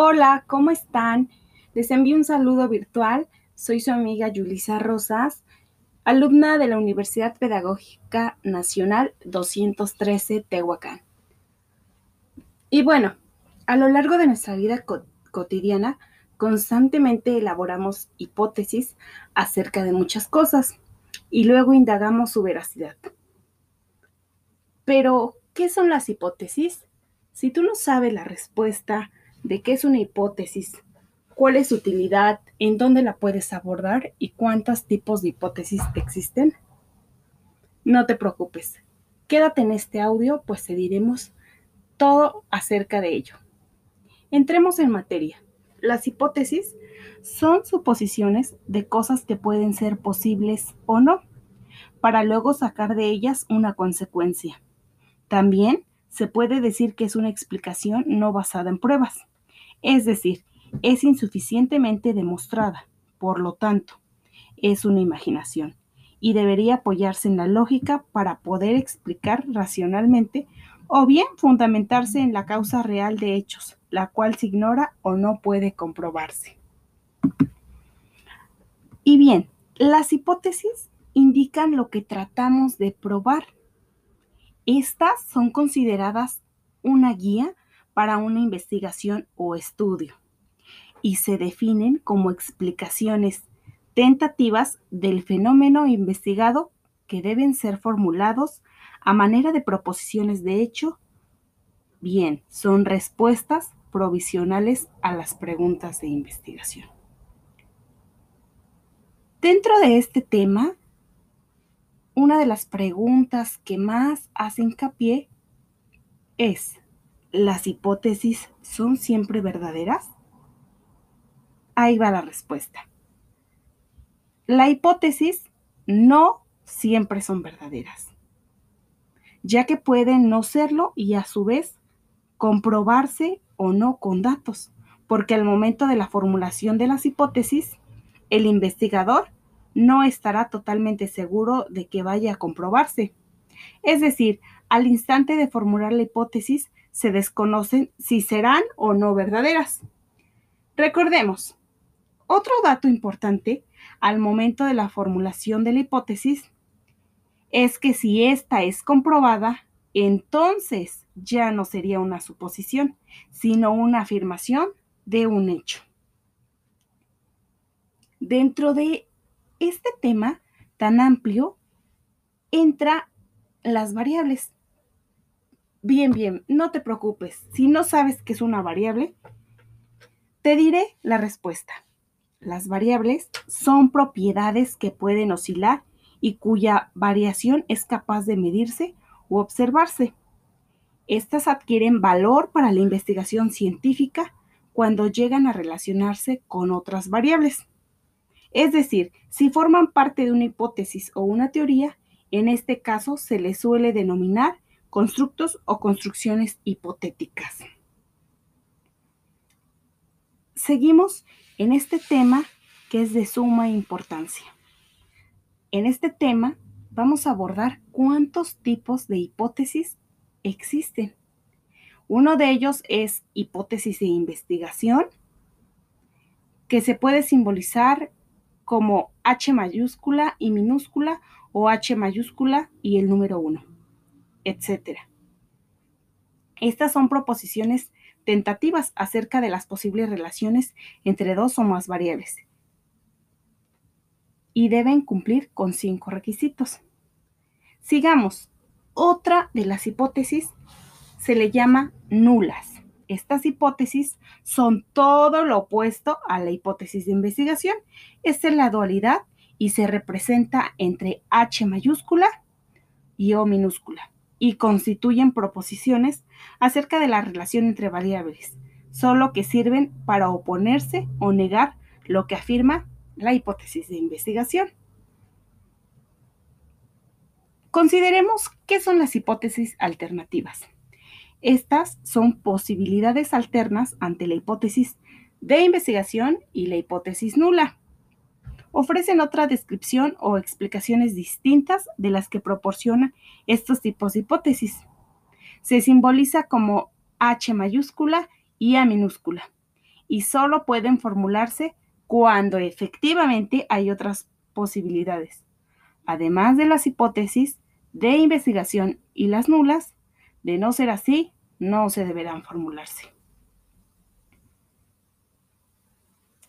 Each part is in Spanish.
Hola, ¿cómo están? Les envío un saludo virtual. Soy su amiga Yulisa Rosas, alumna de la Universidad Pedagógica Nacional 213 Tehuacán. Y bueno, a lo largo de nuestra vida cotidiana, constantemente elaboramos hipótesis acerca de muchas cosas y luego indagamos su veracidad. Pero, ¿qué son las hipótesis? Si tú no sabes la respuesta de qué es una hipótesis, cuál es su utilidad, en dónde la puedes abordar y cuántos tipos de hipótesis existen, no te preocupes. Quédate en este audio, pues te diremos todo acerca de ello. Entremos en materia. Las hipótesis son suposiciones de cosas que pueden ser posibles o no, para luego sacar de ellas una consecuencia. También se puede decir que es una explicación no basada en pruebas, es decir, es insuficientemente demostrada, por lo tanto, es una imaginación y debería apoyarse en la lógica para poder explicar racionalmente o bien fundamentarse en la causa real de hechos, la cual se ignora o no puede comprobarse. Y bien, las hipótesis indican lo que tratamos de probar. Estas son consideradas una guía para una investigación o estudio y se definen como explicaciones tentativas del fenómeno investigado que deben ser formulados a manera de proposiciones de hecho, bien, son respuestas provisionales a las preguntas de investigación. Dentro de este tema, una de las preguntas que más hace hincapié es, ¿las hipótesis son siempre verdaderas? Ahí va la respuesta. La hipótesis no siempre son verdaderas ya que pueden no serlo y a su vez comprobarse o no con datos, porque al momento de la formulación de las hipótesis, el investigador no estará totalmente seguro de que vaya a comprobarse. Es decir, al instante de formular la hipótesis, se desconocen si serán o no verdaderas. Recordemos, otro dato importante al momento de la formulación de la hipótesis es que si esta es comprobada, entonces ya no sería una suposición, sino una afirmación de un hecho. Dentro de este tema tan amplio entra las variables. Bien, bien, no te preocupes. Si no sabes qué es una variable, te diré la respuesta. Las variables son propiedades que pueden oscilar y cuya variación es capaz de medirse o observarse. Estas adquieren valor para la investigación científica cuando llegan a relacionarse con otras variables. Es decir, si forman parte de una hipótesis o una teoría, en este caso se les suele denominar constructos o construcciones hipotéticas. Seguimos en este tema que es de suma importancia. En este tema vamos a abordar cuántos tipos de hipótesis existen. Uno de ellos es hipótesis de investigación, que se puede simbolizar como H mayúscula y minúscula o H mayúscula y el número 1, etc. Estas son proposiciones tentativas acerca de las posibles relaciones entre dos o más variables y deben cumplir con cinco requisitos. Sigamos. Otra de las hipótesis se le llama nulas. Estas hipótesis son todo lo opuesto a la hipótesis de investigación. Es la dualidad y se representa entre H mayúscula y O minúscula y constituyen proposiciones acerca de la relación entre variables, solo que sirven para oponerse o negar lo que afirma la hipótesis de investigación. Consideremos qué son las hipótesis alternativas. Estas son posibilidades alternas ante la hipótesis de investigación y la hipótesis nula. Ofrecen otra descripción o explicaciones distintas de las que proporcionan estos tipos de hipótesis. Se simboliza como H mayúscula y A minúscula y solo pueden formularse cuando efectivamente hay otras posibilidades. Además de las hipótesis de investigación y las nulas, de no ser así, no se deberán formularse.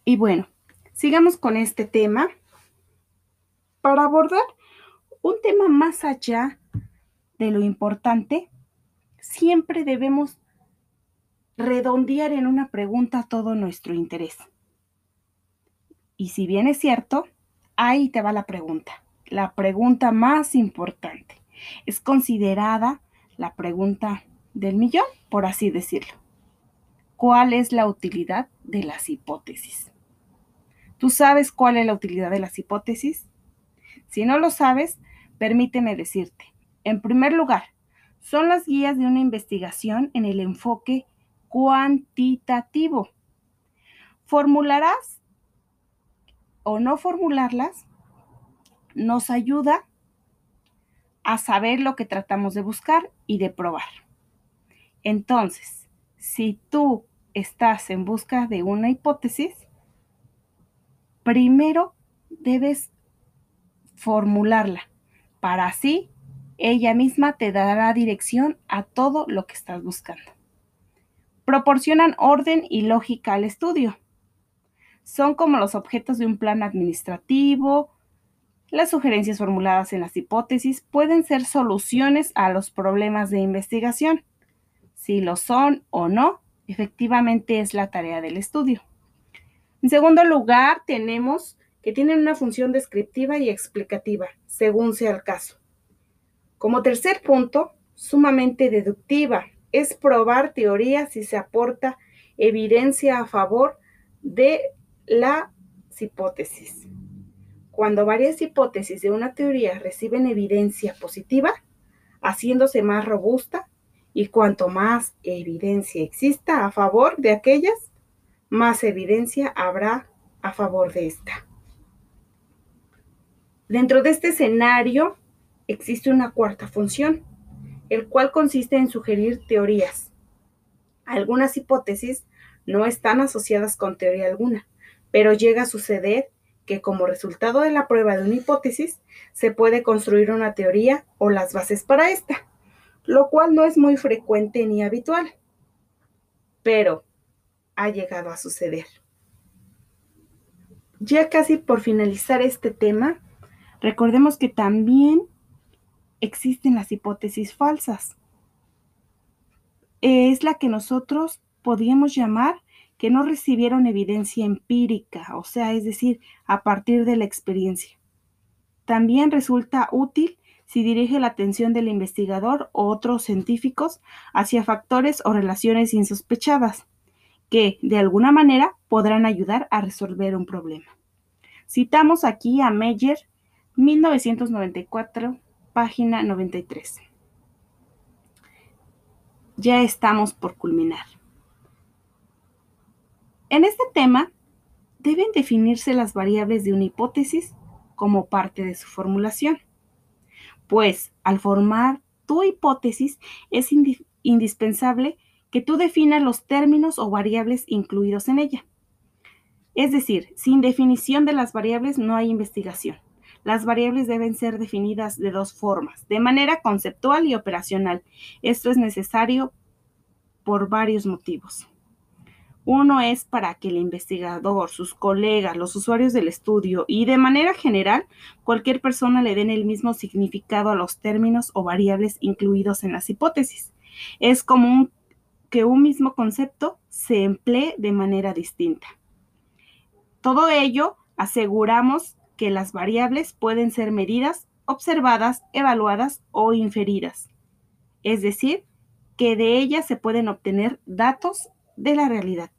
Y bueno, sigamos con este tema para abordar un tema más allá de lo importante. Siempre debemos redondear en una pregunta todo nuestro interés. Y si bien es cierto, ahí te va la pregunta, la pregunta más importante. Es considerada la pregunta del millón, por así decirlo. ¿Cuál es la utilidad de las hipótesis? ¿Tú sabes cuál es la utilidad de las hipótesis? Si no lo sabes, permíteme decirte. En primer lugar, son las guías de una investigación en el enfoque cuantitativo. Formularás o no formularlas nos ayuda a saber lo que tratamos de buscar y de probar. Entonces, si tú estás en busca de una hipótesis, primero debes formularla para así ella misma te dará dirección a todo lo que estás buscando proporcionan orden y lógica al estudio. Son como los objetos de un plan administrativo. Las sugerencias formuladas en las hipótesis pueden ser soluciones a los problemas de investigación. Si lo son o no, efectivamente es la tarea del estudio. En segundo lugar, tenemos que tienen una función descriptiva y explicativa, según sea el caso. Como tercer punto, sumamente deductiva, es probar teorías si se aporta evidencia a favor de las hipótesis. Cuando varias hipótesis de una teoría reciben evidencia positiva, haciéndose más robusta, y cuanto más evidencia exista a favor de aquellas, más evidencia habrá a favor de esta. Dentro de este escenario existe una cuarta función, el cual consiste en sugerir teorías. Algunas hipótesis no están asociadas con teoría alguna, pero llega a suceder que como resultado de la prueba de una hipótesis se puede construir una teoría o las bases para esta, lo cual no es muy frecuente ni habitual, pero ha llegado a suceder. Ya casi por finalizar este tema, recordemos que también existen las hipótesis falsas. Es la que nosotros podríamos llamar que no recibieron evidencia empírica, o sea, es decir, a partir de la experiencia. También resulta útil si dirige la atención del investigador o otros científicos hacia factores o relaciones insospechadas, que de alguna manera podrán ayudar a resolver un problema. Citamos aquí a Meyer, 1994, página 93. Ya estamos por culminar. En este tema, deben definirse las variables de una hipótesis como parte de su formulación, pues al formar tu hipótesis es indispensable que tú definas los términos o variables incluidos en ella. Es decir, sin definición de las variables no hay investigación. Las variables deben ser definidas de dos formas, de manera conceptual y operacional. Esto es necesario por varios motivos. Uno es para que el investigador, sus colegas, los usuarios del estudio y de manera general cualquier persona le den el mismo significado a los términos o variables incluidos en las hipótesis. Es común que un mismo concepto se emplee de manera distinta. Todo ello aseguramos que las variables pueden ser medidas, observadas, evaluadas o inferidas. Es decir, que de ellas se pueden obtener datos de la realidad.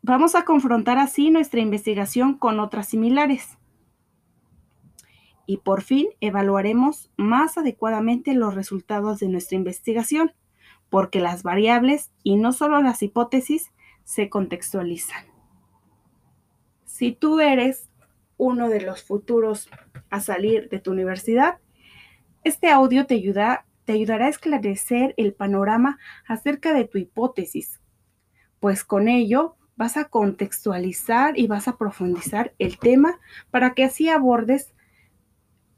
Vamos a confrontar así nuestra investigación con otras similares. Y por fin evaluaremos más adecuadamente los resultados de nuestra investigación, porque las variables y no solo las hipótesis se contextualizan. Si tú eres uno de los futuros a salir de tu universidad. Este audio te, te ayudará a esclarecer el panorama acerca de tu hipótesis, pues con ello vas a contextualizar y vas a profundizar el tema para que así abordes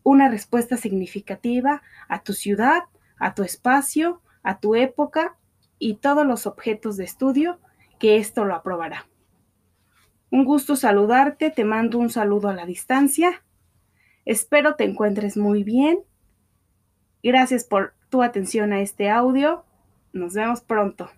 una respuesta significativa a tu ciudad, a tu espacio, a tu época y todos los objetos de estudio que esto lo aprobará. Un gusto saludarte, te mando un saludo a la distancia. Espero te encuentres muy bien. Gracias por tu atención a este audio. Nos vemos pronto.